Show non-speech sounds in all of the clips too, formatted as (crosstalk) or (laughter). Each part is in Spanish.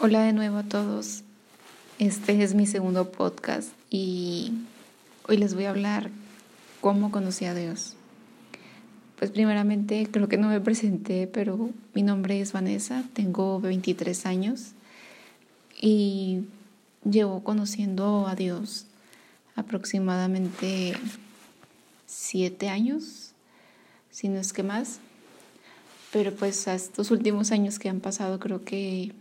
Hola de nuevo a todos. Este es mi segundo podcast y hoy les voy a hablar cómo conocí a Dios. Pues primeramente creo que no me presenté, pero mi nombre es Vanessa, tengo 23 años y llevo conociendo a Dios aproximadamente 7 años, si no es que más. Pero pues a estos últimos años que han pasado creo que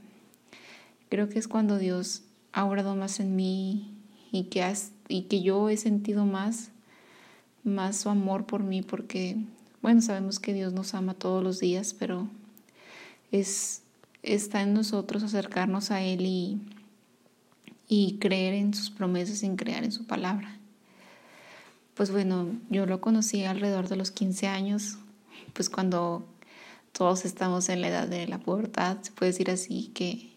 Creo que es cuando Dios ha obrado más en mí y que, has, y que yo he sentido más, más su amor por mí, porque, bueno, sabemos que Dios nos ama todos los días, pero es, está en nosotros acercarnos a Él y, y creer en sus promesas sin creer en su palabra. Pues bueno, yo lo conocí alrededor de los 15 años, pues cuando todos estamos en la edad de la pubertad, se puede decir así, que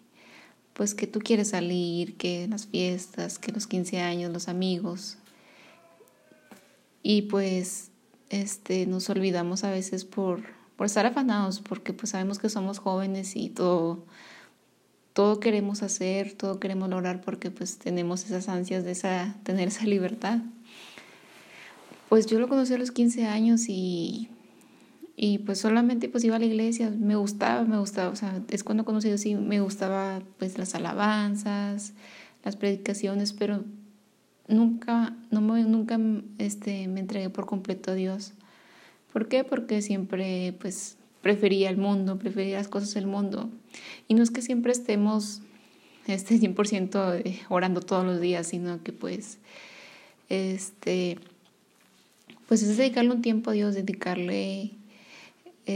pues que tú quieres salir, que las fiestas, que los 15 años, los amigos. Y pues este nos olvidamos a veces por, por estar afanados, porque pues sabemos que somos jóvenes y todo todo queremos hacer, todo queremos lograr porque pues tenemos esas ansias de esa tener esa libertad. Pues yo lo conocí a los 15 años y y pues solamente pues iba a la iglesia, me gustaba, me gustaba, o sea, es cuando conocí así, me gustaba pues las alabanzas, las predicaciones, pero nunca, no me, nunca este, me entregué por completo a Dios. ¿Por qué? Porque siempre pues prefería el mundo, prefería las cosas del mundo. Y no es que siempre estemos este 100% eh, orando todos los días, sino que pues este pues es dedicarle un tiempo a Dios, dedicarle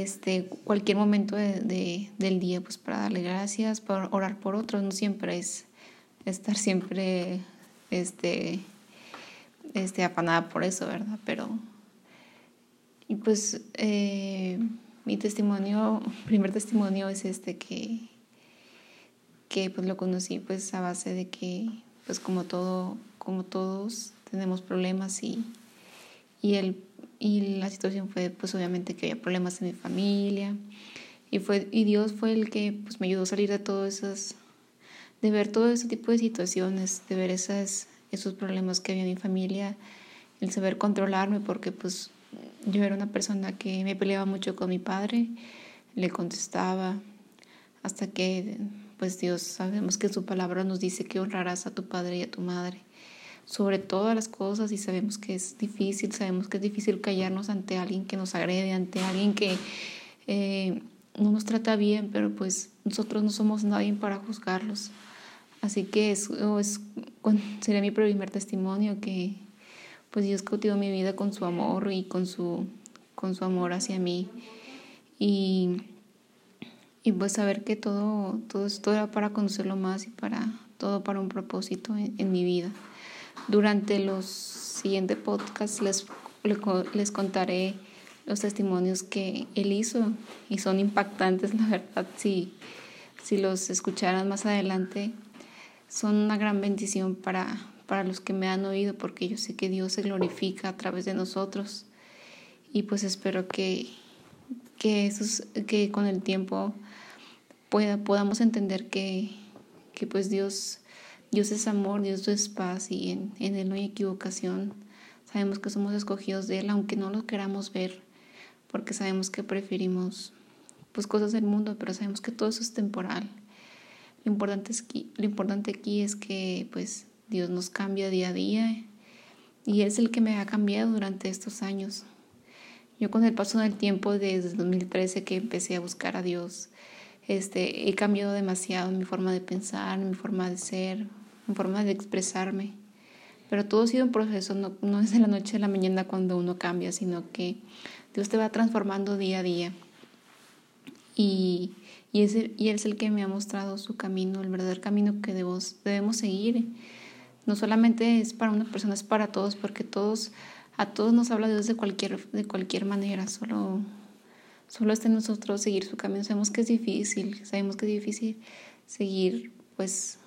este, cualquier momento de, del día pues para darle gracias, para orar por otros, no siempre es estar siempre este, este, apanada por eso, ¿verdad? Pero, y pues eh, mi testimonio, primer testimonio es este que, que pues lo conocí pues a base de que pues como todo, como todos tenemos problemas y, y el y la situación fue pues obviamente que había problemas en mi familia. Y fue y Dios fue el que pues me ayudó a salir de todas esas de ver todo ese tipo de situaciones de ver esas esos problemas que había en mi familia el saber controlarme porque pues yo era una persona que me peleaba mucho con mi padre le contestaba hasta que pues Dios sabemos que su palabra nos dice que honrarás a tu padre y a tu madre sobre todas las cosas y sabemos que es difícil, sabemos que es difícil callarnos ante alguien que nos agrede, ante alguien que eh, no nos trata bien, pero pues nosotros no somos nadie para juzgarlos. Así que es, es, sería mi primer testimonio que pues Dios cautivó mi vida con su amor y con su, con su amor hacia mí. Y, y pues saber que todo, todo esto era para conocerlo más y para todo para un propósito en mi vida. Durante los siguientes podcasts les, les contaré los testimonios que él hizo y son impactantes, (laughs) la verdad, si, si los escucharan más adelante, son una gran bendición para, para los que me han oído porque yo sé que Dios se glorifica a través de nosotros. Y pues espero que, que, que con el tiempo pueda, podamos entender que, que pues Dios Dios es amor, Dios es paz y en, Él no hay equivocación. Sabemos que somos escogidos de Él, aunque no lo queramos ver, porque sabemos que preferimos pues, cosas del mundo, pero sabemos que todo eso es temporal. Lo importante, es lo importante aquí es que pues, Dios nos cambia día a día y es el que me ha cambiado durante estos años. Yo con el paso del tiempo, desde 2013 que empecé a buscar a Dios, este, he cambiado demasiado mi forma de pensar, en mi forma de ser, en forma de expresarme. Pero todo ha sido un proceso, no, no es de la noche a la mañana cuando uno cambia, sino que Dios te va transformando día a día. Y, y, es y Él es el que me ha mostrado su camino, el verdadero camino que debemos, debemos seguir. No solamente es para una persona, es para todos, porque todos, a todos nos habla Dios de cualquier, de cualquier manera, solo, solo está en nosotros seguir su camino. Sabemos que es difícil, sabemos que es difícil seguir pues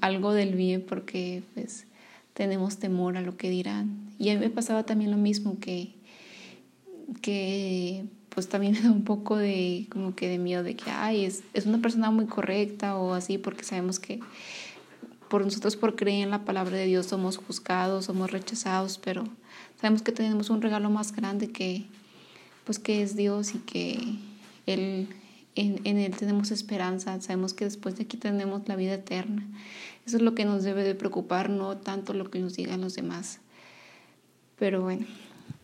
algo del bien porque pues tenemos temor a lo que dirán. Y a mí me pasaba también lo mismo que, que pues también (laughs) me da un poco de como que de miedo de que, ay, es, es una persona muy correcta o así, porque sabemos que por nosotros por creer en la palabra de Dios somos juzgados, somos rechazados, pero sabemos que tenemos un regalo más grande que pues que es Dios y que él en, en, Él tenemos esperanza, sabemos que después de aquí tenemos la vida eterna. Eso es lo que nos debe de preocupar, no tanto lo que nos digan los demás. Pero bueno,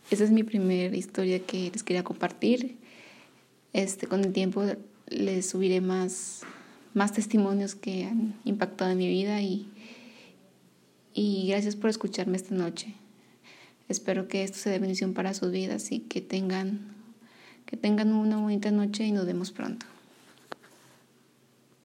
esa es mi primera historia que les quería compartir. Este, con el tiempo les subiré más, más testimonios que han impactado en mi vida y, y gracias por escucharme esta noche. Espero que esto sea de bendición para sus vidas y que tengan, que tengan una bonita noche y nos vemos pronto.